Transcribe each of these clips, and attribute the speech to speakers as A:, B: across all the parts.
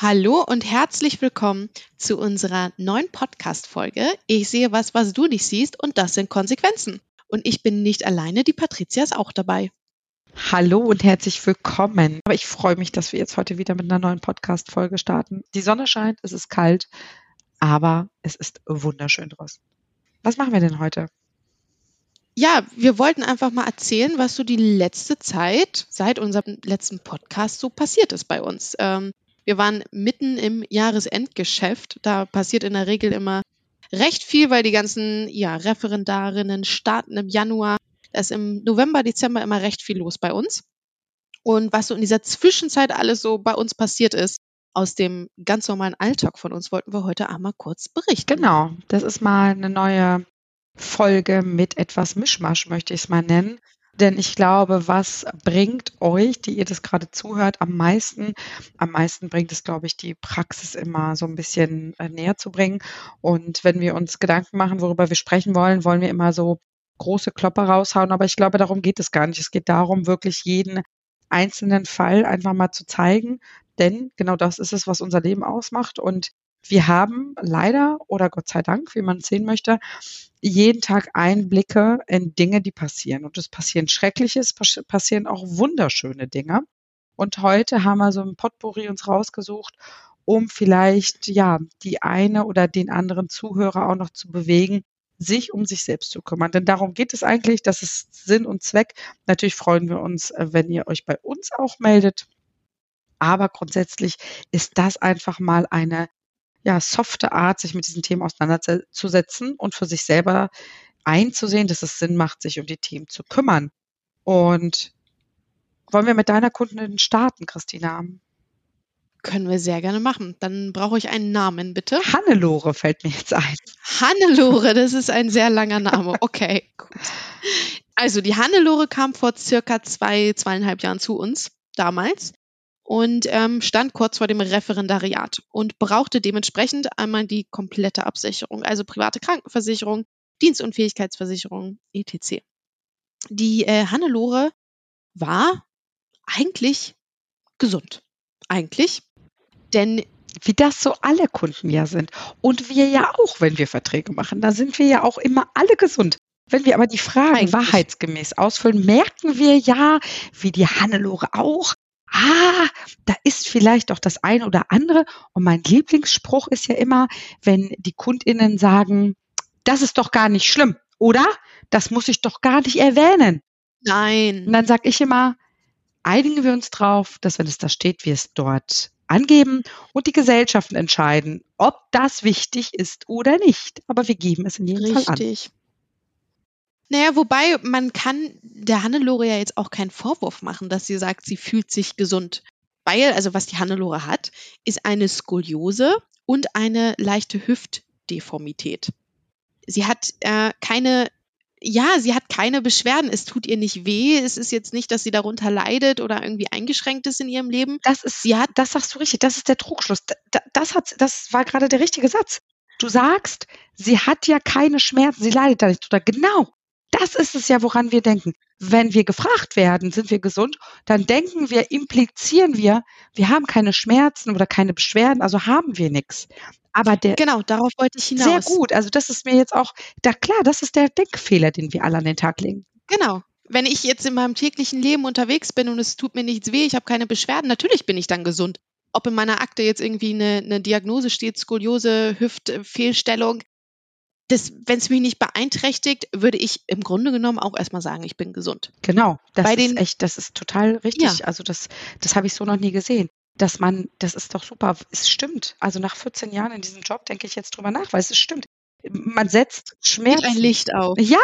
A: Hallo und herzlich willkommen zu unserer neuen Podcast-Folge. Ich sehe was, was du nicht siehst und das sind Konsequenzen. Und ich bin nicht alleine, die Patricia ist auch dabei.
B: Hallo und herzlich willkommen. Aber ich freue mich, dass wir jetzt heute wieder mit einer neuen Podcast-Folge starten. Die Sonne scheint, es ist kalt, aber es ist wunderschön draußen. Was machen wir denn heute?
A: Ja, wir wollten einfach mal erzählen, was so die letzte Zeit seit unserem letzten Podcast so passiert ist bei uns. Ähm, wir waren mitten im Jahresendgeschäft. Da passiert in der Regel immer recht viel, weil die ganzen ja, Referendarinnen starten im Januar. Da ist im November, Dezember immer recht viel los bei uns. Und was so in dieser Zwischenzeit alles so bei uns passiert ist, aus dem ganz normalen Alltag von uns, wollten wir heute einmal kurz berichten.
B: Genau, das ist mal eine neue Folge mit etwas Mischmasch, möchte ich es mal nennen. Denn ich glaube, was bringt euch, die ihr das gerade zuhört, am meisten? Am meisten bringt es, glaube ich, die Praxis immer so ein bisschen äh, näher zu bringen. Und wenn wir uns Gedanken machen, worüber wir sprechen wollen, wollen wir immer so große Klopper raushauen. Aber ich glaube, darum geht es gar nicht. Es geht darum, wirklich jeden einzelnen Fall einfach mal zu zeigen. Denn genau das ist es, was unser Leben ausmacht. Und wir haben leider oder Gott sei Dank, wie man es sehen möchte, jeden Tag Einblicke in Dinge, die passieren. Und es passieren Schreckliches, passieren auch wunderschöne Dinge. Und heute haben wir so ein Potpourri uns rausgesucht, um vielleicht, ja, die eine oder den anderen Zuhörer auch noch zu bewegen, sich um sich selbst zu kümmern. Denn darum geht es eigentlich, das ist Sinn und Zweck. Natürlich freuen wir uns, äh, wenn ihr euch bei uns auch meldet. Aber grundsätzlich ist das einfach mal eine ja, softe Art, sich mit diesen Themen auseinanderzusetzen und für sich selber einzusehen, dass es Sinn macht, sich um die Themen zu kümmern. Und wollen wir mit deiner Kundin starten, Christina?
A: Können wir sehr gerne machen. Dann brauche ich einen Namen, bitte.
B: Hannelore fällt mir jetzt ein.
A: Hannelore, das ist ein sehr langer Name. Okay, gut. Also die Hannelore kam vor circa zwei, zweieinhalb Jahren zu uns damals und ähm, stand kurz vor dem Referendariat und brauchte dementsprechend einmal die komplette Absicherung, also private Krankenversicherung, Dienstunfähigkeitsversicherung, etc. Die äh, Hannelore war eigentlich gesund. Eigentlich. Denn
B: wie das so alle Kunden ja sind. Und wir ja auch, wenn wir Verträge machen. Da sind wir ja auch immer alle gesund. Wenn wir aber die Fragen Eigentlich. wahrheitsgemäß ausfüllen, merken wir ja, wie die Hannelore auch, ah, da ist vielleicht doch das eine oder andere. Und mein Lieblingsspruch ist ja immer, wenn die KundInnen sagen, das ist doch gar nicht schlimm, oder? Das muss ich doch gar nicht erwähnen.
A: Nein.
B: Und dann sage ich immer, einigen wir uns drauf, dass wenn es da steht, wir es dort angeben und die Gesellschaften entscheiden, ob das wichtig ist oder nicht. Aber wir geben es in jedem
A: Richtig.
B: Fall an.
A: Richtig. Naja, wobei man kann der Hannelore ja jetzt auch keinen Vorwurf machen, dass sie sagt, sie fühlt sich gesund. Weil, also was die Hannelore hat, ist eine Skoliose und eine leichte Hüftdeformität. Sie hat äh, keine, ja, sie hat keine Beschwerden. Es tut ihr nicht weh. Es ist jetzt nicht, dass sie darunter leidet oder irgendwie eingeschränkt ist in ihrem Leben.
B: Das ist, sie hat, das sagst du richtig. Das ist der Trugschluss. Das, das hat, das war gerade der richtige Satz. Du sagst, sie hat ja keine Schmerzen, sie leidet da nicht. Oder genau, das ist es ja, woran wir denken. Wenn wir gefragt werden, sind wir gesund, dann denken wir, implizieren wir, wir haben keine Schmerzen oder keine Beschwerden, also haben wir nichts. Aber der
A: genau, darauf wollte ich hinaus.
B: Sehr gut. Also das ist mir jetzt auch, da klar, das ist der Denkfehler, den wir alle an den Tag legen.
A: Genau. Wenn ich jetzt in meinem täglichen Leben unterwegs bin und es tut mir nichts weh, ich habe keine Beschwerden, natürlich bin ich dann gesund. Ob in meiner Akte jetzt irgendwie eine, eine Diagnose steht, Skoliose, Hüftfehlstellung, wenn es mich nicht beeinträchtigt, würde ich im Grunde genommen auch erstmal sagen, ich bin gesund.
B: Genau, das Bei ist echt, das ist total richtig. Ja. Also das, das habe ich so noch nie gesehen. Dass man, das ist doch super, es stimmt. Also nach 14 Jahren in diesem Job denke ich jetzt drüber nach, weil es stimmt. Man setzt Schmerzen.
A: ein Licht auf.
B: Ja,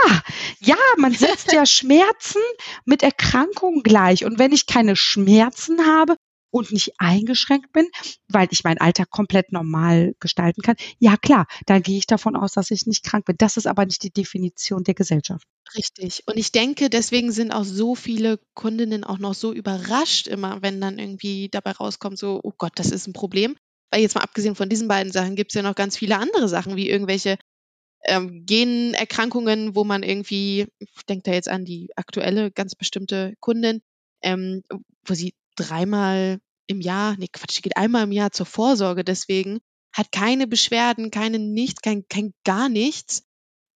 B: ja, man setzt ja Schmerzen mit Erkrankungen gleich. Und wenn ich keine Schmerzen habe, und nicht eingeschränkt bin, weil ich meinen Alltag komplett normal gestalten kann, ja klar, dann gehe ich davon aus, dass ich nicht krank bin. Das ist aber nicht die Definition der Gesellschaft.
A: Richtig. Und ich denke, deswegen sind auch so viele Kundinnen auch noch so überrascht immer, wenn dann irgendwie dabei rauskommt, so, oh Gott, das ist ein Problem. Weil jetzt mal abgesehen von diesen beiden Sachen gibt es ja noch ganz viele andere Sachen, wie irgendwelche ähm, Generkrankungen, wo man irgendwie, ich denke da jetzt an die aktuelle ganz bestimmte Kundin, ähm, wo sie dreimal im Jahr, nee, Quatsch, die geht einmal im Jahr zur Vorsorge deswegen, hat keine Beschwerden, keine nichts, kein, kein gar nichts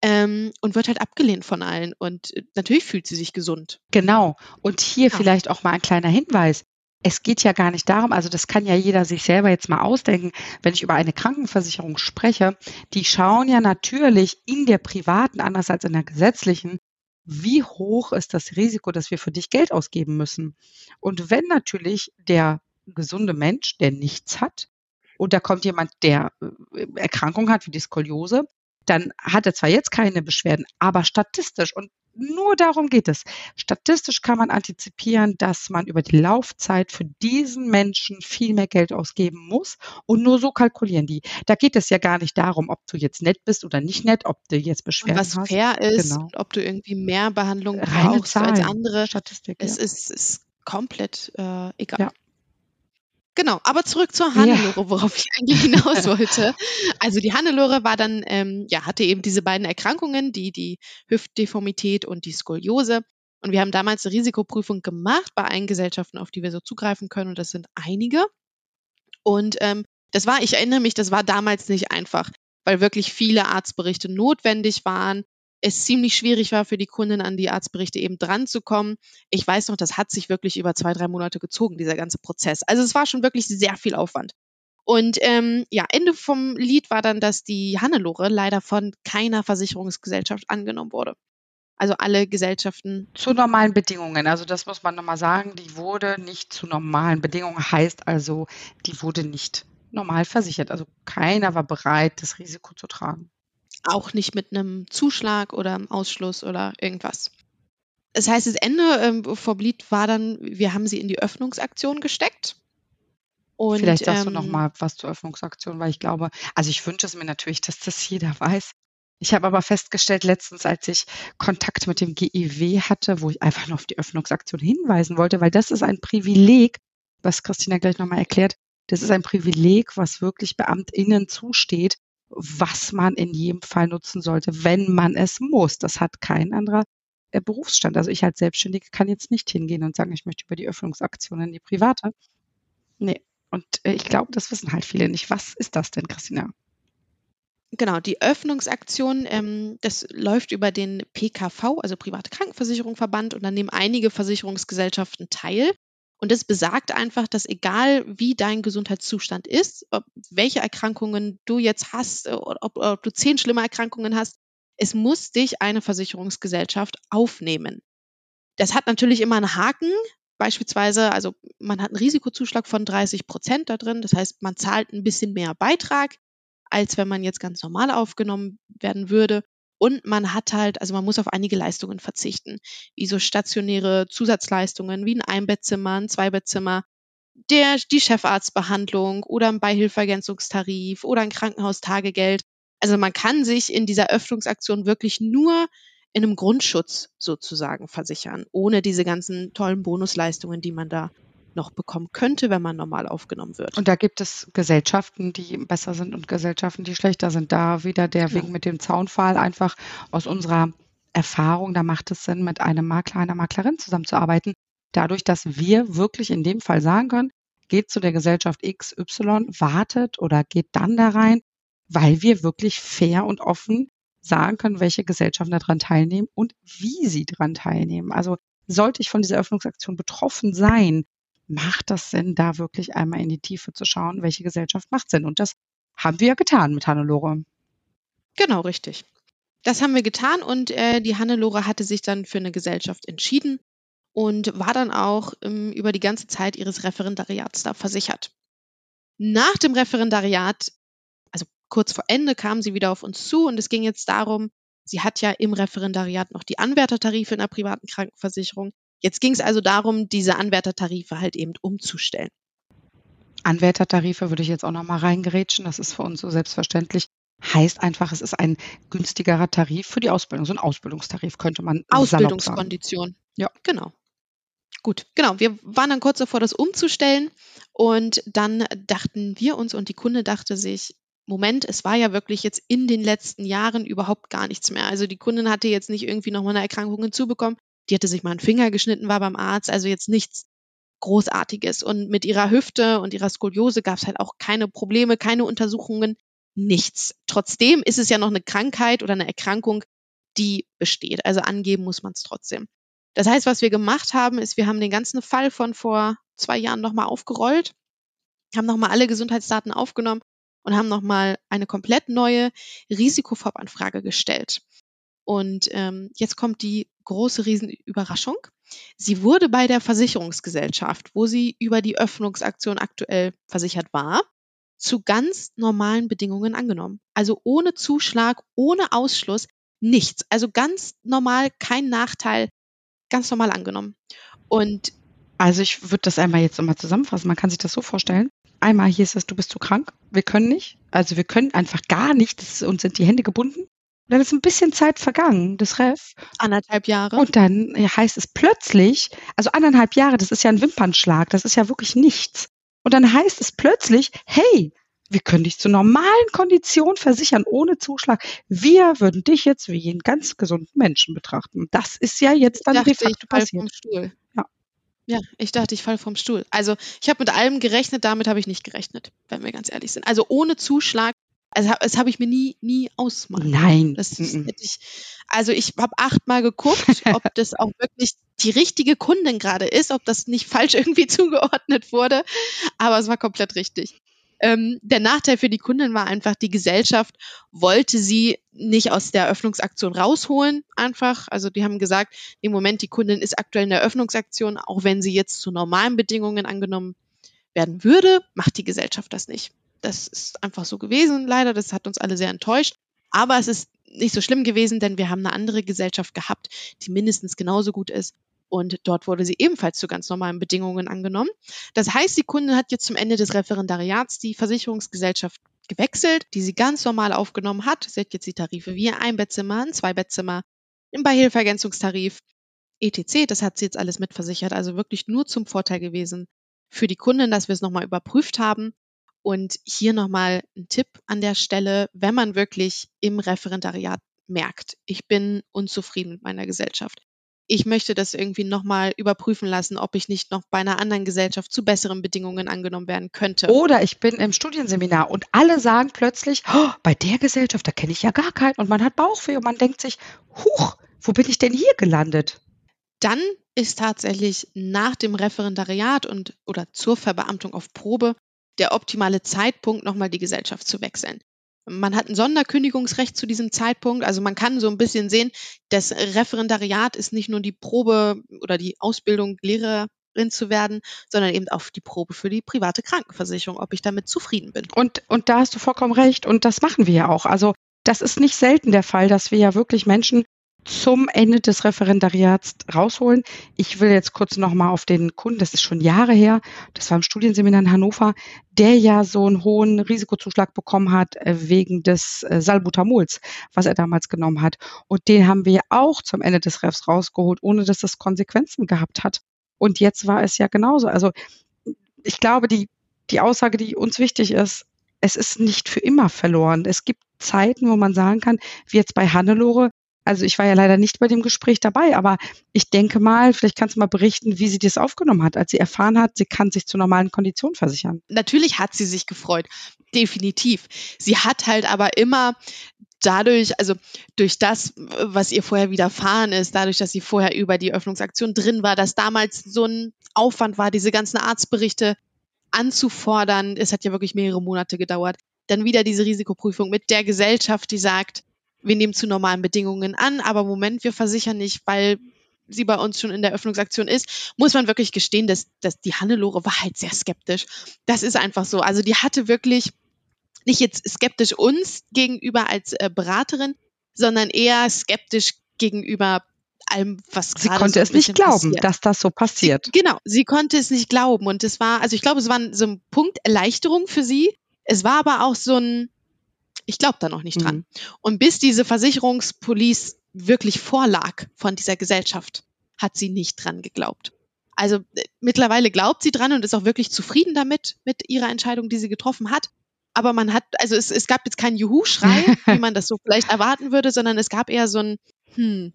A: ähm, und wird halt abgelehnt von allen. Und äh, natürlich fühlt sie sich gesund.
B: Genau. Und hier ja. vielleicht auch mal ein kleiner Hinweis. Es geht ja gar nicht darum, also das kann ja jeder sich selber jetzt mal ausdenken, wenn ich über eine Krankenversicherung spreche, die schauen ja natürlich in der privaten, anders als in der gesetzlichen, wie hoch ist das Risiko, dass wir für dich Geld ausgeben müssen. Und wenn natürlich der gesunde Mensch, der nichts hat, und da kommt jemand, der äh, Erkrankung hat, wie die Skoliose, dann hat er zwar jetzt keine Beschwerden, aber statistisch, und nur darum geht es, statistisch kann man antizipieren, dass man über die Laufzeit für diesen Menschen viel mehr Geld ausgeben muss und nur so kalkulieren die. Da geht es ja gar nicht darum, ob du jetzt nett bist oder nicht nett, ob du jetzt Beschwerden
A: hast. Was fair ist, genau. ob du irgendwie mehr Behandlung Reine brauchst Zahlen, als andere.
B: Statistik,
A: es ja. ist, ist komplett äh, egal. Ja. Genau, aber zurück zur Hannelore, ja. worauf ich eigentlich hinaus wollte. Also die Hannelore war dann, ähm, ja, hatte eben diese beiden Erkrankungen, die, die Hüftdeformität und die Skoliose. Und wir haben damals eine Risikoprüfung gemacht bei allen Gesellschaften, auf die wir so zugreifen können. Und das sind einige. Und ähm, das war, ich erinnere mich, das war damals nicht einfach, weil wirklich viele Arztberichte notwendig waren es ziemlich schwierig war für die Kundin, an die Arztberichte eben dran zu kommen. Ich weiß noch, das hat sich wirklich über zwei, drei Monate gezogen, dieser ganze Prozess. Also es war schon wirklich sehr viel Aufwand. Und ähm, ja, Ende vom Lied war dann, dass die Hannelore leider von keiner Versicherungsgesellschaft angenommen wurde. Also alle Gesellschaften.
B: Zu normalen Bedingungen. Also das muss man nochmal sagen, die wurde nicht zu normalen Bedingungen. Heißt also, die wurde nicht normal versichert. Also keiner war bereit, das Risiko zu tragen.
A: Auch nicht mit einem Zuschlag oder einem Ausschluss oder irgendwas. Das heißt, das Ende ähm, vor Bleed war dann, wir haben sie in die Öffnungsaktion gesteckt.
B: Und, Vielleicht sagst ähm, du noch mal was zur Öffnungsaktion, weil ich glaube, also ich wünsche es mir natürlich, dass das jeder weiß. Ich habe aber festgestellt letztens, als ich Kontakt mit dem GEW hatte, wo ich einfach nur auf die Öffnungsaktion hinweisen wollte, weil das ist ein Privileg, was Christina gleich nochmal erklärt. Das ist ein Privileg, was wirklich BeamtInnen zusteht, was man in jedem Fall nutzen sollte, wenn man es muss. Das hat kein anderer äh, Berufsstand. Also ich als Selbstständige kann jetzt nicht hingehen und sagen, ich möchte über die Öffnungsaktion in die private. Nee. Und äh, ich glaube, das wissen halt viele nicht. Was ist das denn, Christina?
A: Genau, die Öffnungsaktion, ähm, das läuft über den PKV, also Private Krankenversicherung Verband, und dann nehmen einige Versicherungsgesellschaften teil. Und das besagt einfach, dass egal wie dein Gesundheitszustand ist, ob, welche Erkrankungen du jetzt hast, äh, ob, ob du zehn schlimme Erkrankungen hast, es muss dich eine Versicherungsgesellschaft aufnehmen. Das hat natürlich immer einen Haken. Beispielsweise, also man hat einen Risikozuschlag von 30 Prozent da drin. Das heißt, man zahlt ein bisschen mehr Beitrag, als wenn man jetzt ganz normal aufgenommen werden würde. Und man hat halt, also man muss auf einige Leistungen verzichten, wie so stationäre Zusatzleistungen wie ein Einbettzimmer, ein Zweibettzimmer, der, die Chefarztbehandlung oder ein Beihilfergänzungstarif oder ein Krankenhaustagegeld. Also man kann sich in dieser Öffnungsaktion wirklich nur in einem Grundschutz sozusagen versichern, ohne diese ganzen tollen Bonusleistungen, die man da noch bekommen könnte, wenn man normal aufgenommen wird.
B: Und da gibt es Gesellschaften, die besser sind und Gesellschaften, die schlechter sind. Da wieder der genau. Weg mit dem Zaunpfahl einfach aus unserer Erfahrung, da macht es Sinn, mit einem Makler, einer Maklerin zusammenzuarbeiten. Dadurch, dass wir wirklich in dem Fall sagen können, geht zu der Gesellschaft XY, wartet oder geht dann da rein, weil wir wirklich fair und offen sagen können, welche Gesellschaften daran teilnehmen und wie sie daran teilnehmen. Also sollte ich von dieser Öffnungsaktion betroffen sein, macht das Sinn, da wirklich einmal in die Tiefe zu schauen, welche Gesellschaft macht Sinn? Und das haben wir ja getan mit Hannelore.
A: Genau, richtig. Das haben wir getan und äh, die Hannelore hatte sich dann für eine Gesellschaft entschieden und war dann auch ähm, über die ganze Zeit ihres Referendariats da versichert. Nach dem Referendariat, also kurz vor Ende, kam sie wieder auf uns zu und es ging jetzt darum, sie hat ja im Referendariat noch die Anwärtertarife in der privaten Krankenversicherung. Jetzt ging es also darum, diese Anwärtertarife halt eben umzustellen.
B: Anwärtertarife würde ich jetzt auch noch mal reingerätschen. Das ist für uns so selbstverständlich. Heißt einfach, es ist ein günstigerer Tarif für die Ausbildung. So ein Ausbildungstarif könnte man
A: Ausbildungskondition. Ja. Genau. Gut, genau. Wir waren dann kurz davor, das umzustellen. Und dann dachten wir uns und die Kunde dachte sich, Moment, es war ja wirklich jetzt in den letzten Jahren überhaupt gar nichts mehr. Also die Kundin hatte jetzt nicht irgendwie nochmal eine Erkrankung hinzubekommen die hatte sich mal einen Finger geschnitten, war beim Arzt, also jetzt nichts Großartiges. Und mit ihrer Hüfte und ihrer Skoliose gab es halt auch keine Probleme, keine Untersuchungen, nichts. Trotzdem ist es ja noch eine Krankheit oder eine Erkrankung, die besteht. Also angeben muss man es trotzdem. Das heißt, was wir gemacht haben, ist, wir haben den ganzen Fall von vor zwei Jahren nochmal aufgerollt, haben nochmal alle Gesundheitsdaten aufgenommen und haben nochmal eine komplett neue Risikovoranfrage gestellt. Und ähm, jetzt kommt die große Riesenüberraschung. Sie wurde bei der Versicherungsgesellschaft, wo sie über die Öffnungsaktion aktuell versichert war, zu ganz normalen Bedingungen angenommen. Also ohne Zuschlag, ohne Ausschluss, nichts. Also ganz normal, kein Nachteil, ganz normal angenommen. Und
B: also ich würde das einmal jetzt nochmal zusammenfassen. Man kann sich das so vorstellen. Einmal hier ist es, du bist zu krank. Wir können nicht. Also wir können einfach gar nicht. Uns sind die Hände gebunden. Dann ist ein bisschen Zeit vergangen, das Ref.
A: Anderthalb Jahre.
B: Und dann heißt es plötzlich, also anderthalb Jahre, das ist ja ein Wimpernschlag, das ist ja wirklich nichts. Und dann heißt es plötzlich, hey, wir können dich zu normalen Konditionen versichern, ohne Zuschlag. Wir würden dich jetzt wie einen ganz gesunden Menschen betrachten. Das ist ja jetzt dann de facto passiert.
A: Ja. Ja, ich dachte, ich falle vom Stuhl. Also ich habe mit allem gerechnet, damit habe ich nicht gerechnet, wenn wir ganz ehrlich sind. Also ohne Zuschlag, also das habe ich mir nie, nie ausmalen.
B: Nein.
A: Das hätte ich, also ich habe achtmal geguckt, ob das auch wirklich die richtige Kundin gerade ist, ob das nicht falsch irgendwie zugeordnet wurde, aber es war komplett richtig. Ähm, der Nachteil für die Kundin war einfach, die Gesellschaft wollte sie nicht aus der Eröffnungsaktion rausholen, einfach. Also die haben gesagt, im Moment die Kundin ist aktuell in der Eröffnungsaktion, auch wenn sie jetzt zu normalen Bedingungen angenommen werden würde, macht die Gesellschaft das nicht. Das ist einfach so gewesen, leider. Das hat uns alle sehr enttäuscht. Aber es ist nicht so schlimm gewesen, denn wir haben eine andere Gesellschaft gehabt, die mindestens genauso gut ist und dort wurde sie ebenfalls zu ganz normalen Bedingungen angenommen. Das heißt, die Kundin hat jetzt zum Ende des Referendariats die Versicherungsgesellschaft gewechselt, die sie ganz normal aufgenommen hat. Sie hat jetzt die Tarife wie ein Bettzimmer, ein Zwei-Bettzimmer, im Beihilfergänzungstarif, etc. Das hat sie jetzt alles mitversichert. Also wirklich nur zum Vorteil gewesen für die Kundin, dass wir es nochmal überprüft haben. Und hier nochmal ein Tipp an der Stelle, wenn man wirklich im Referendariat merkt, ich bin unzufrieden mit meiner Gesellschaft ich möchte das irgendwie nochmal überprüfen lassen, ob ich nicht noch bei einer anderen Gesellschaft zu besseren Bedingungen angenommen werden könnte.
B: Oder ich bin im Studienseminar und alle sagen plötzlich, oh, bei der Gesellschaft, da kenne ich ja gar keinen und man hat Bauchweh und man denkt sich, huch, wo bin ich denn hier gelandet?
A: Dann ist tatsächlich nach dem Referendariat und oder zur Verbeamtung auf Probe der optimale Zeitpunkt, nochmal die Gesellschaft zu wechseln. Man hat ein Sonderkündigungsrecht zu diesem Zeitpunkt. Also man kann so ein bisschen sehen, das Referendariat ist nicht nur die Probe oder die Ausbildung, Lehrerin zu werden, sondern eben auch die Probe für die private Krankenversicherung, ob ich damit zufrieden bin.
B: Und, und da hast du vollkommen recht. Und das machen wir ja auch. Also das ist nicht selten der Fall, dass wir ja wirklich Menschen zum Ende des Referendariats rausholen. Ich will jetzt kurz nochmal auf den Kunden, das ist schon Jahre her, das war im Studienseminar in Hannover, der ja so einen hohen Risikozuschlag bekommen hat äh, wegen des äh, Salbutamols, was er damals genommen hat. Und den haben wir auch zum Ende des Refs rausgeholt, ohne dass das Konsequenzen gehabt hat. Und jetzt war es ja genauso. Also ich glaube, die, die Aussage, die uns wichtig ist, es ist nicht für immer verloren. Es gibt Zeiten, wo man sagen kann, wie jetzt bei Hannelore, also ich war ja leider nicht bei dem Gespräch dabei, aber ich denke mal, vielleicht kannst du mal berichten, wie sie das aufgenommen hat, als sie erfahren hat, sie kann sich zu normalen Konditionen versichern.
A: Natürlich hat sie sich gefreut, definitiv. Sie hat halt aber immer dadurch, also durch das, was ihr vorher widerfahren ist, dadurch, dass sie vorher über die Öffnungsaktion drin war, dass damals so ein Aufwand war, diese ganzen Arztberichte anzufordern. Es hat ja wirklich mehrere Monate gedauert. Dann wieder diese Risikoprüfung mit der Gesellschaft, die sagt, wir nehmen zu normalen Bedingungen an, aber Moment, wir versichern nicht, weil sie bei uns schon in der Öffnungsaktion ist, muss man wirklich gestehen, dass, dass die Hannelore war halt sehr skeptisch. Das ist einfach so. Also die hatte wirklich nicht jetzt skeptisch uns gegenüber als äh, Beraterin, sondern eher skeptisch gegenüber allem, was
B: Sie konnte so es nicht glauben, passiert. dass das so passiert.
A: Sie, genau, sie konnte es nicht glauben. Und es war, also ich glaube, es war so ein Punkt Erleichterung für sie. Es war aber auch so ein, ich glaube da noch nicht dran. Mhm. Und bis diese Versicherungspolice wirklich vorlag von dieser Gesellschaft, hat sie nicht dran geglaubt. Also äh, mittlerweile glaubt sie dran und ist auch wirklich zufrieden damit, mit ihrer Entscheidung, die sie getroffen hat. Aber man hat, also es, es gab jetzt keinen Juhu-Schrei, wie man das so vielleicht erwarten würde, sondern es gab eher so ein, hm,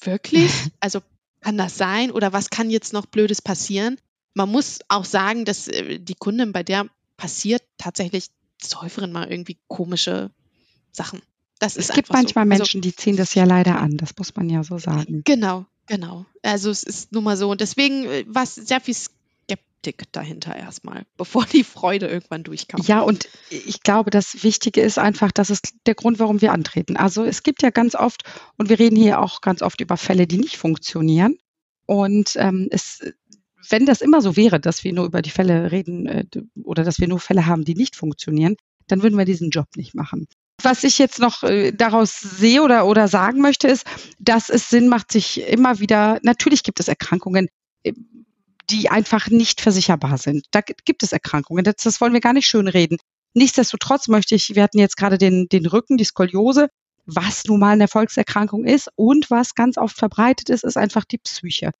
A: wirklich? Also kann das sein? Oder was kann jetzt noch Blödes passieren? Man muss auch sagen, dass äh, die Kundin, bei der passiert tatsächlich des Häufigeren mal irgendwie komische Sachen.
B: Das es gibt manchmal so. Also Menschen, die ziehen das ja leider an, das muss man ja so sagen.
A: Genau, genau. Also es ist nun mal so. Und deswegen äh, war es sehr viel Skeptik dahinter erstmal, bevor die Freude irgendwann durchkam.
B: Ja, und ich glaube, das Wichtige ist einfach, das ist der Grund, warum wir antreten. Also es gibt ja ganz oft, und wir reden hier auch ganz oft über Fälle, die nicht funktionieren. Und ähm, es, wenn das immer so wäre, dass wir nur über die Fälle reden äh, oder dass wir nur Fälle haben, die nicht funktionieren, dann würden wir diesen Job nicht machen. Was ich jetzt noch äh, daraus sehe oder, oder sagen möchte, ist, dass es Sinn macht, sich immer wieder, natürlich gibt es Erkrankungen, äh, die einfach nicht versicherbar sind. Da gibt es Erkrankungen. Das, das wollen wir gar nicht schönreden. Nichtsdestotrotz möchte ich, wir hatten jetzt gerade den, den Rücken, die Skoliose, was nun mal eine Volkserkrankung ist und was ganz oft verbreitet ist, ist einfach die Psyche.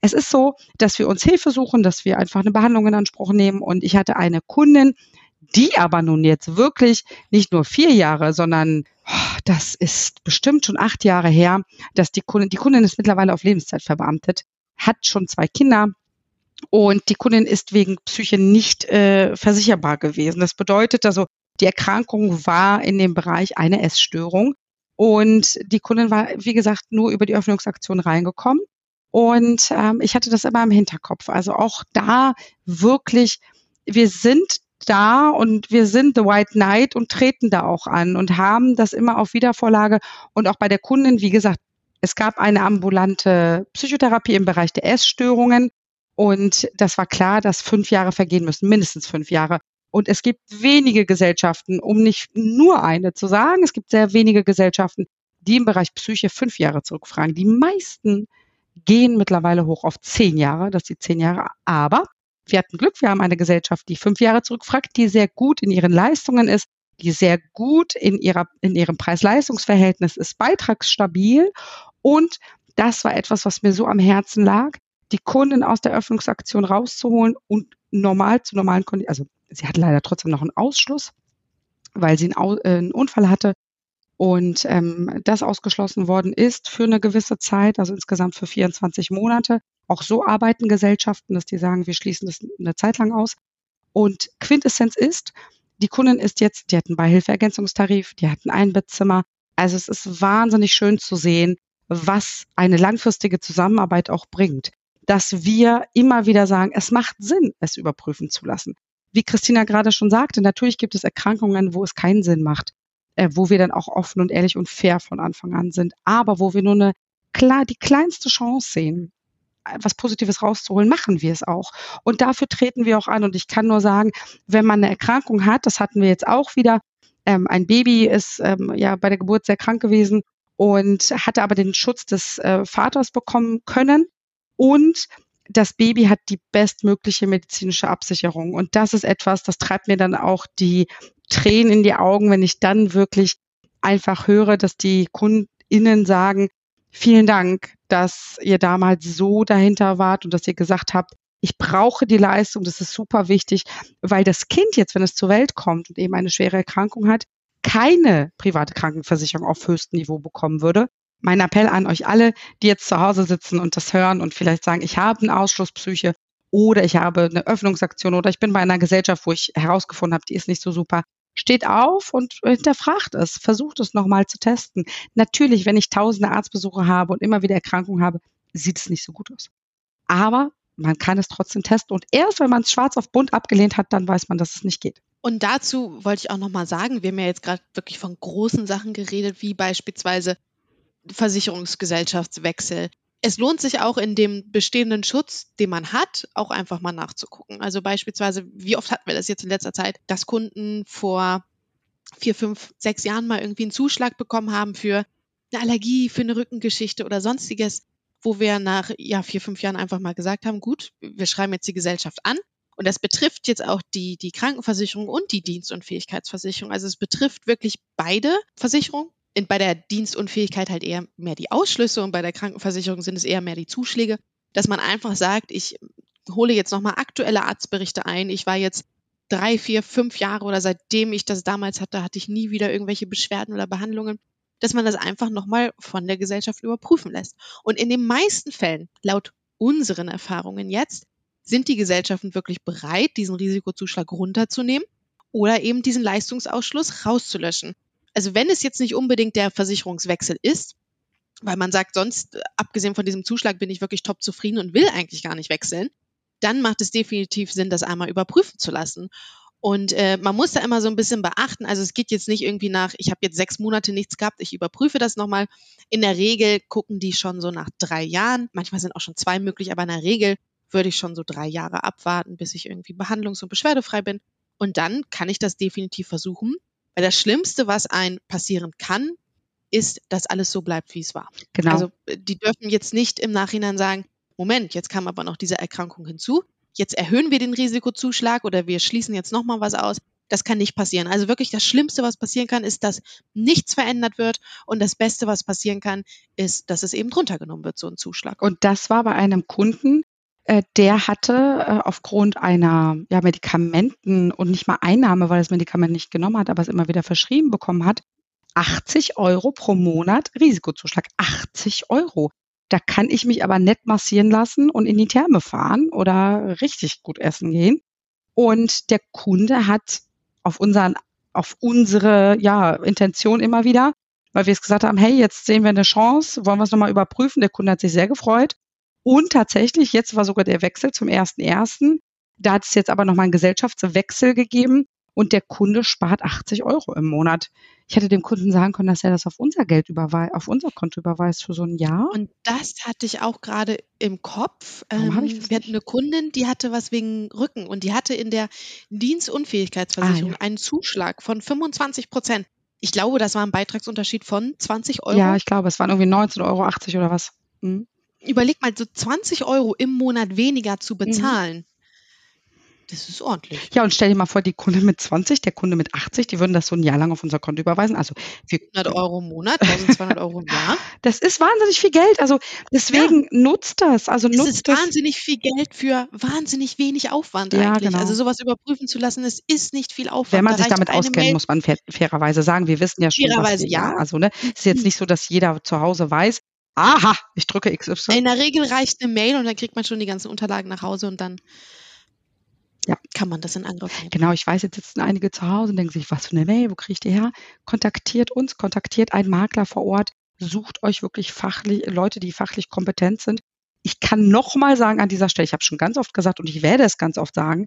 B: Es ist so, dass wir uns Hilfe suchen, dass wir einfach eine Behandlung in Anspruch nehmen. Und ich hatte eine Kundin, die aber nun jetzt wirklich nicht nur vier Jahre, sondern oh, das ist bestimmt schon acht Jahre her, dass die Kundin, die Kundin ist mittlerweile auf Lebenszeit verbeamtet, hat schon zwei Kinder, und die Kundin ist wegen Psyche nicht äh, versicherbar gewesen. Das bedeutet also, die Erkrankung war in dem Bereich eine Essstörung. Und die Kundin war, wie gesagt, nur über die Öffnungsaktion reingekommen. Und ähm, ich hatte das immer im Hinterkopf. Also auch da wirklich, wir sind da und wir sind The White Knight und treten da auch an und haben das immer auf Wiedervorlage. Und auch bei der Kundin, wie gesagt, es gab eine ambulante Psychotherapie im Bereich der Essstörungen. Und das war klar, dass fünf Jahre vergehen müssen, mindestens fünf Jahre. Und es gibt wenige Gesellschaften, um nicht nur eine zu sagen, es gibt sehr wenige Gesellschaften, die im Bereich Psyche fünf Jahre zurückfragen. Die meisten gehen mittlerweile hoch auf zehn Jahre, das sind zehn Jahre. Aber wir hatten Glück, wir haben eine Gesellschaft, die fünf Jahre zurückfragt, die sehr gut in ihren Leistungen ist, die sehr gut in ihrer, in ihrem Preis-Leistungs-Verhältnis ist, beitragsstabil. Und das war etwas, was mir so am Herzen lag, die Kunden aus der Öffnungsaktion rauszuholen und normal zu normalen Kunden, also sie hatte leider trotzdem noch einen Ausschluss, weil sie einen, äh, einen Unfall hatte und ähm, das ausgeschlossen worden ist für eine gewisse Zeit, also insgesamt für 24 Monate. Auch so arbeiten Gesellschaften, dass die sagen, wir schließen das eine Zeit lang aus. Und Quintessenz ist, die Kundin ist jetzt, die hat einen Beihilfeergänzungstarif, die hat ein Einbettzimmer. Also es ist wahnsinnig schön zu sehen, was eine langfristige Zusammenarbeit auch bringt dass wir immer wieder sagen, es macht Sinn, es überprüfen zu lassen. Wie Christina gerade schon sagte, natürlich gibt es Erkrankungen, wo es keinen Sinn macht, äh, wo wir dann auch offen und ehrlich und fair von Anfang an sind, aber wo wir nur eine klar die kleinste Chance sehen, was Positives rauszuholen, machen wir es auch. Und dafür treten wir auch an. Und ich kann nur sagen, wenn man eine Erkrankung hat, das hatten wir jetzt auch wieder, ähm, ein Baby ist ähm, ja bei der Geburt sehr krank gewesen und hatte aber den Schutz des äh, Vaters bekommen können und das Baby hat die bestmögliche medizinische Absicherung. Und das ist etwas, das treibt mir dann auch die Tränen in die Augen, wenn ich dann wirklich einfach höre, dass die KundInnen sagen, vielen Dank, dass ihr damals so dahinter wart und dass ihr gesagt habt, ich brauche die Leistung, das ist super wichtig, weil das Kind jetzt, wenn es zur Welt kommt und eben eine schwere Erkrankung hat, keine private Krankenversicherung auf höchstem Niveau bekommen würde, mein Appell an euch alle, die jetzt zu Hause sitzen und das hören und vielleicht sagen, ich habe einen Ausschlusspsyche oder ich habe eine Öffnungsaktion oder ich bin bei einer Gesellschaft, wo ich herausgefunden habe, die ist nicht so super. Steht auf und hinterfragt es, versucht es nochmal zu testen. Natürlich, wenn ich tausende Arztbesuche habe und immer wieder Erkrankungen habe, sieht es nicht so gut aus. Aber man kann es trotzdem testen und erst wenn man es schwarz auf bunt abgelehnt hat, dann weiß man, dass es nicht geht.
A: Und dazu wollte ich auch nochmal sagen, wir haben ja jetzt gerade wirklich von großen Sachen geredet, wie beispielsweise Versicherungsgesellschaftswechsel. Es lohnt sich auch in dem bestehenden Schutz, den man hat, auch einfach mal nachzugucken. Also beispielsweise, wie oft hatten wir das jetzt in letzter Zeit, dass Kunden vor vier, fünf, sechs Jahren mal irgendwie einen Zuschlag bekommen haben für eine Allergie, für eine Rückengeschichte oder sonstiges, wo wir nach ja, vier, fünf Jahren einfach mal gesagt haben, gut, wir schreiben jetzt die Gesellschaft an. Und das betrifft jetzt auch die, die Krankenversicherung und die Dienstunfähigkeitsversicherung. Also es betrifft wirklich beide Versicherungen in, bei der Dienstunfähigkeit halt eher mehr die Ausschlüsse und bei der Krankenversicherung sind es eher mehr die Zuschläge, dass man einfach sagt, ich hole jetzt nochmal aktuelle Arztberichte ein. Ich war jetzt drei, vier, fünf Jahre oder seitdem ich das damals hatte, hatte ich nie wieder irgendwelche Beschwerden oder Behandlungen, dass man das einfach nochmal von der Gesellschaft überprüfen lässt. Und in den meisten Fällen, laut unseren Erfahrungen jetzt, sind die Gesellschaften wirklich bereit, diesen Risikozuschlag runterzunehmen oder eben diesen Leistungsausschluss rauszulöschen. Also wenn es jetzt nicht unbedingt der Versicherungswechsel ist, weil man sagt, sonst, abgesehen von diesem Zuschlag, bin ich wirklich top zufrieden und will eigentlich gar nicht wechseln, dann macht es definitiv Sinn, das einmal überprüfen zu lassen. Und äh, man muss da immer so ein bisschen beachten, also es geht jetzt nicht irgendwie nach, ich habe jetzt sechs Monate nichts gehabt, ich überprüfe das nochmal. In der Regel gucken die schon so nach drei Jahren, manchmal sind auch schon zwei möglich, aber in der Regel würde ich schon so drei Jahre abwarten, bis ich irgendwie behandlungs- und beschwerdefrei bin. Und dann kann ich das definitiv versuchen. Weil das Schlimmste, was ein passieren kann, ist, dass alles so bleibt, wie es war.
B: Genau.
A: Also die dürfen jetzt nicht im Nachhinein sagen, Moment, jetzt kam aber noch diese Erkrankung hinzu. Jetzt erhöhen wir den Risikozuschlag oder wir schließen jetzt nochmal was aus. Das kann nicht passieren. Also wirklich das Schlimmste, was passieren kann, ist, dass nichts verändert wird. Und das Beste, was passieren kann, ist, dass es eben drunter genommen wird, so ein Zuschlag.
B: Und das war bei einem Kunden, äh, der hatte äh, aufgrund einer ja, Medikamenten und nicht mal Einnahme, weil er das Medikament nicht genommen hat, aber es immer wieder verschrieben bekommen hat, 80 Euro pro Monat Risikozuschlag. 80 Euro. Da kann ich mich aber nett massieren lassen und in die Therme fahren oder richtig gut essen gehen. Und der Kunde hat auf unseren, auf unsere, ja, Intention immer wieder, weil wir es gesagt haben, hey, jetzt sehen wir eine Chance, wollen wir es nochmal überprüfen. Der Kunde hat sich sehr gefreut. Und tatsächlich, jetzt war sogar der Wechsel zum ersten ersten. Da hat es jetzt aber nochmal einen Gesellschaftswechsel gegeben und der Kunde spart 80 Euro im Monat. Ich hätte dem Kunden sagen können, dass er das auf unser Geld überweist, auf unser Konto überweist für so ein Jahr.
A: Und das hatte ich auch gerade im Kopf.
B: Warum
A: Ähm,
B: ich das
A: wir hatten eine Kundin, die hatte was wegen Rücken und die hatte in der Dienstunfähigkeitsversicherung
B: Ah,
A: einen Zuschlag von 25 Prozent. Ich glaube, das war ein Beitragsunterschied von 20 Euro.
B: Ja, ich glaube, es waren irgendwie 19,80 Euro oder was. Mhm.
A: Überleg mal, so 20 Euro im Monat weniger zu
B: Mhm.
A: bezahlen. Das ist ordentlich.
B: Ja, und stell dir mal vor, die Kunde mit 20, der Kunde mit 80, die würden das so ein Jahr lang auf unser Konto überweisen. Also wir,
A: 100 Euro im Monat, 1200 Euro im Jahr.
B: das ist wahnsinnig viel Geld. Also deswegen nutzt das. Also
A: Es
B: nutzt
A: ist
B: das.
A: wahnsinnig viel Geld für wahnsinnig wenig Aufwand
B: Ja,
A: eigentlich.
B: genau.
A: Also sowas überprüfen zu lassen, es ist nicht viel Aufwand.
B: Wenn man
A: Da
B: sich damit auskennt,
A: Mail.
B: muss man fair, fairerweise sagen, wir wissen ja schon, was
A: Fairerweise
B: wir,
A: ja.
B: also ne, es ist jetzt nicht so, dass jeder zu Hause weiß, aha, ich drücke XY.
A: In der Regel reicht eine Mail und dann kriegt man schon die ganzen Unterlagen nach Hause und dann
B: Ja.
A: kann man das in Angriff nehmen.
B: Genau, ich weiß, jetzt sitzen einige zu Hause und denken sich, was für eine Mail, wo kriege ich die her? Kontaktiert uns, kontaktiert einen Makler vor Ort, sucht euch wirklich fachlich, Leute, die fachlich kompetent sind. Ich kann nochmal sagen an dieser Stelle, ich habe schon ganz oft gesagt und ich werde es ganz oft sagen,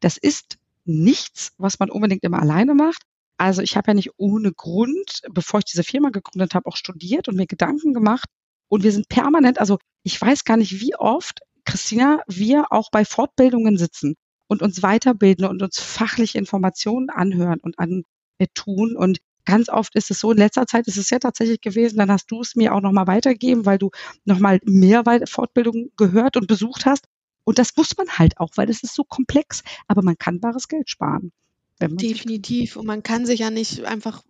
B: das ist nichts, was man unbedingt immer alleine macht. Also ich habe ja nicht ohne Grund, bevor ich diese Firma gegründet habe, auch studiert und mir Gedanken gemacht. Und wir sind permanent, also ich weiß gar nicht, wie oft, Christina, wir auch bei Fortbildungen sitzen und uns weiterbilden und uns fachliche Informationen anhören und an äh, tun. Und ganz oft ist es so, in letzter Zeit ist es ja tatsächlich gewesen, dann hast du es mir auch nochmal weitergegeben, weil du nochmal mehr Fortbildungen gehört und besucht hast. Und das muss man halt auch, weil es ist so komplex. Aber man kann bares Geld sparen.
A: Definitiv. Und man kann sich ja nicht einfach,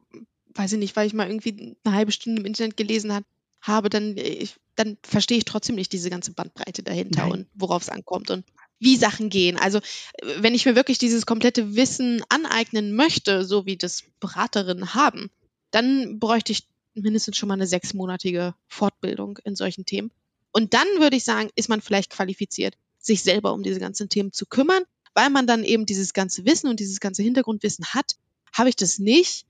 A: weiß ich nicht, weil ich mal irgendwie eine halbe Stunde im Internet gelesen hat, habe, dann, ich, dann verstehe ich trotzdem nicht diese ganze Bandbreite dahinter
B: Nein.
A: und worauf es ankommt und wie Sachen gehen. Also äh, wenn ich mir wirklich dieses komplette Wissen aneignen möchte, so wie das Beraterinnen haben, dann bräuchte ich mindestens schon mal eine sechsmonatige Fortbildung in solchen Themen. Und dann würde ich sagen, ist man vielleicht qualifiziert, sich selber um diese ganzen Themen zu kümmern, weil man dann eben dieses ganze Wissen und dieses ganze Hintergrundwissen hat. Habe ich das nicht,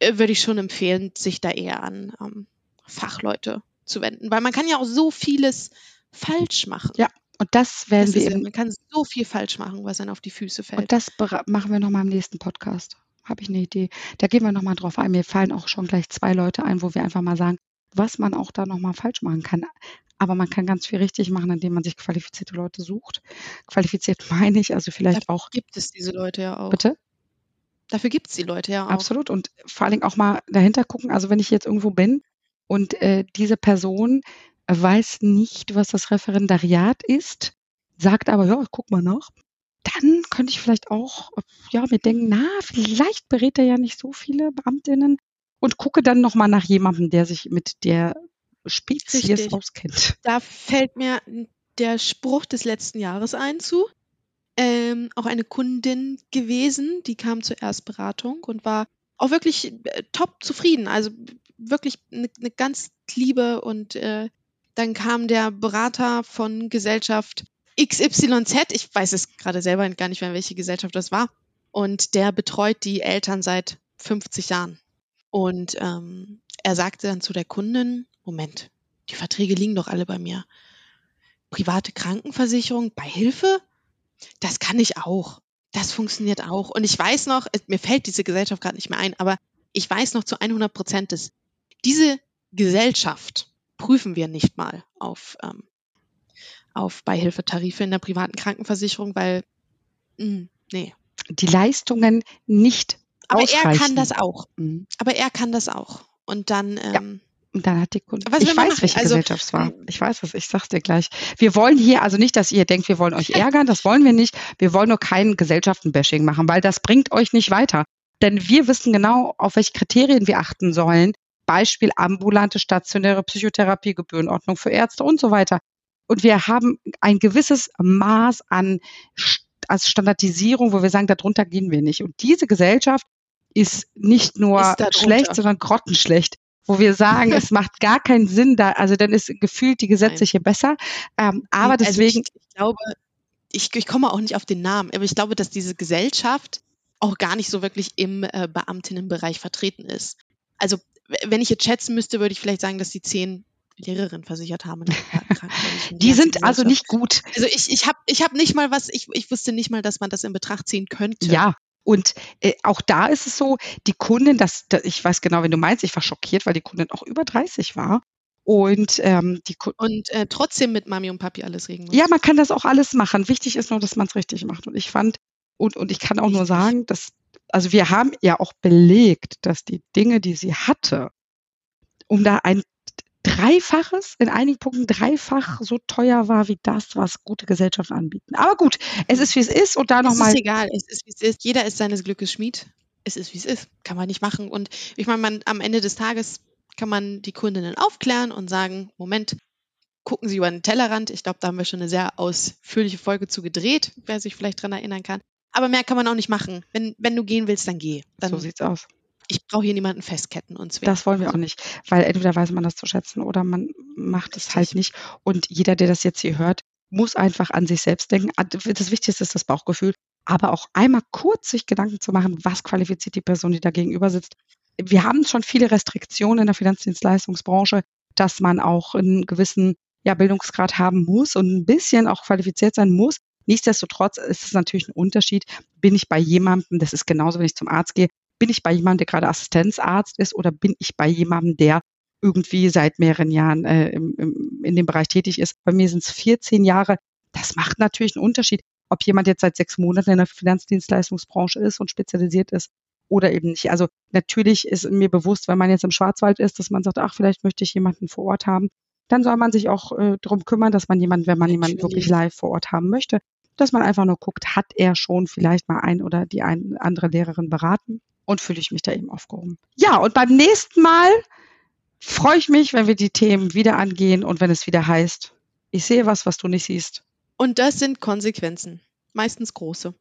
A: äh, würde ich schon empfehlen, sich da eher an ähm, Fachleute zu wenden, weil man kann ja auch so vieles falsch machen.
B: Ja, und das werden
A: Das
B: wir
A: ist ja,
B: eben,
A: man kann so viel falsch machen, was dann auf die Füße
B: und
A: fällt.
B: das bera- machen wir nochmal im nächsten Podcast. Habe ich eine Idee. Da gehen wir nochmal drauf ein. Mir fallen auch schon gleich zwei Leute ein, wo wir einfach mal sagen, was man auch da nochmal falsch machen kann. Aber man kann ganz viel richtig machen, indem man sich qualifizierte Leute sucht. Qualifiziert meine ich, also vielleicht
A: Dafür
B: auch,
A: gibt es diese Leute ja auch.
B: bitte?
A: Dafür gibt es die Leute ja auch.
B: Absolut. Und vor allen Dingen auch mal dahinter gucken. Also wenn ich jetzt irgendwo bin und äh, diese Person weiß nicht, was das Referendariat ist, sagt aber, ja, guck mal nach, dann könnte ich vielleicht auch, ja, mir denken, na, vielleicht berät er ja nicht so viele Beamtinnen und gucke dann nochmal nach jemandem, der sich mit der Spezies
A: Richtig.
B: auskennt.
A: Da fällt mir der Spruch des letzten Jahres ein zu. Ähm, auch eine Kundin gewesen, die kam zur Erstberatung und war auch wirklich äh, top zufrieden. Also wirklich eine ne ganz liebe und äh, dann kam der Berater von Gesellschaft XYZ, ich weiß es gerade selber gar nicht mehr, welche Gesellschaft das war. Und der betreut die Eltern seit 50 Jahren. Und ähm, er sagte dann zu der Kundin, Moment, die Verträge liegen doch alle bei mir. Private Krankenversicherung bei Hilfe? Das kann ich auch. Das funktioniert auch. Und ich weiß noch, mir fällt diese Gesellschaft gerade nicht mehr ein, aber ich weiß noch zu 100 Prozent, dass diese Gesellschaft prüfen wir nicht mal auf, ähm, auf Beihilfetarife in der privaten Krankenversicherung, weil, mh, hm, nee.
B: Die Leistungen nicht
A: aber er kann das auch. Mhm. Aber er kann das auch. Und dann. Ähm, ja.
B: Und dann hat die Kunde. Was ich weiß, welche also, Gesellschaft es war. Ähm, ich weiß es, ich sag's dir gleich. Wir wollen hier, also nicht, dass ihr denkt, wir wollen euch ärgern, das wollen wir nicht. Wir wollen nur kein Gesellschaftenbashing machen, weil das bringt euch nicht weiter. Denn wir wissen genau, auf welche Kriterien wir achten sollen. Beispiel ambulante stationäre Psychotherapie, Gebührenordnung für Ärzte und so weiter. Und wir haben ein gewisses Maß an als Standardisierung, wo wir sagen, darunter gehen wir nicht. Und diese Gesellschaft ist nicht nur ist schlecht, sondern grottenschlecht wo wir sagen, es macht gar keinen Sinn da, also dann ist gefühlt die gesetzliche Nein. besser. Ähm, aber also deswegen.
A: Ich, ich glaube, ich, ich komme auch nicht auf den Namen, aber ich glaube, dass diese Gesellschaft auch gar nicht so wirklich im äh, Beamtinnenbereich vertreten ist. Also wenn ich jetzt schätzen müsste, würde ich vielleicht sagen, dass die zehn Lehrerinnen versichert haben.
B: die sind also nicht gut.
A: Also ich, ich habe ich hab nicht mal was, ich, ich wusste nicht mal, dass man das in Betracht ziehen könnte.
B: Ja, und äh, auch da ist es so, die Kundin, das, das, ich weiß genau, wenn du meinst, ich war schockiert, weil die Kundin auch über 30 war. Und, ähm, die
A: und äh, trotzdem mit Mami und Papi alles regeln
B: muss. Ja, man kann das auch alles machen. Wichtig ist nur, dass man es richtig macht. Und ich fand, und, und ich kann auch nur sagen, dass, also wir haben ja auch belegt, dass die Dinge, die sie hatte, um da ein Dreifaches, in einigen Punkten dreifach so teuer war wie das, was gute Gesellschaften anbieten. Aber gut, es ist wie es ist und da nochmal.
A: Es ist egal, es ist wie es ist. Jeder ist seines Glückes Schmied. Es ist wie es ist. Kann man nicht machen. Und ich meine, man, am Ende des Tages kann man die Kundinnen aufklären und sagen, Moment, gucken Sie über den Tellerrand. Ich glaube, da haben wir schon eine sehr ausführliche Folge zu gedreht, wer sich vielleicht daran erinnern kann. Aber mehr kann man auch nicht machen. Wenn, wenn du gehen willst, dann geh. Dann,
B: so sieht's aus
A: ich brauche hier niemanden festketten und
B: zwingen. Das wollen wir auch nicht, weil entweder weiß man das zu schätzen oder man macht es halt nicht. Und jeder, der das jetzt hier hört, muss einfach an sich selbst denken. Das Wichtigste ist das Bauchgefühl, aber auch einmal kurz sich Gedanken zu machen, was qualifiziert die Person, die da gegenüber sitzt. Wir haben schon viele Restriktionen in der Finanzdienstleistungsbranche, dass man auch einen gewissen ja, Bildungsgrad haben muss und ein bisschen auch qualifiziert sein muss. Nichtsdestotrotz ist es natürlich ein Unterschied. Bin ich bei jemandem, das ist genauso, wenn ich zum Arzt gehe, bin ich bei jemandem, der gerade Assistenzarzt ist oder bin ich bei jemandem, der irgendwie seit mehreren Jahren äh, im, im, in dem Bereich tätig ist. Bei mir sind es 14 Jahre. Das macht natürlich einen Unterschied, ob jemand jetzt seit sechs Monaten in der Finanzdienstleistungsbranche ist und spezialisiert ist oder eben nicht. Also natürlich ist mir bewusst, wenn man jetzt im Schwarzwald ist, dass man sagt, ach, vielleicht möchte ich jemanden vor Ort haben, dann soll man sich auch äh, darum kümmern, dass man jemanden, wenn man jemanden wirklich live vor Ort haben möchte, dass man einfach nur guckt, hat er schon vielleicht mal ein oder die ein, andere Lehrerin beraten und fühle ich mich da eben aufgehoben. Ja, und beim nächsten Mal freue ich mich, wenn wir die Themen wieder angehen und wenn es wieder heißt, ich sehe was, was du nicht siehst.
A: Und das sind Konsequenzen, meistens große.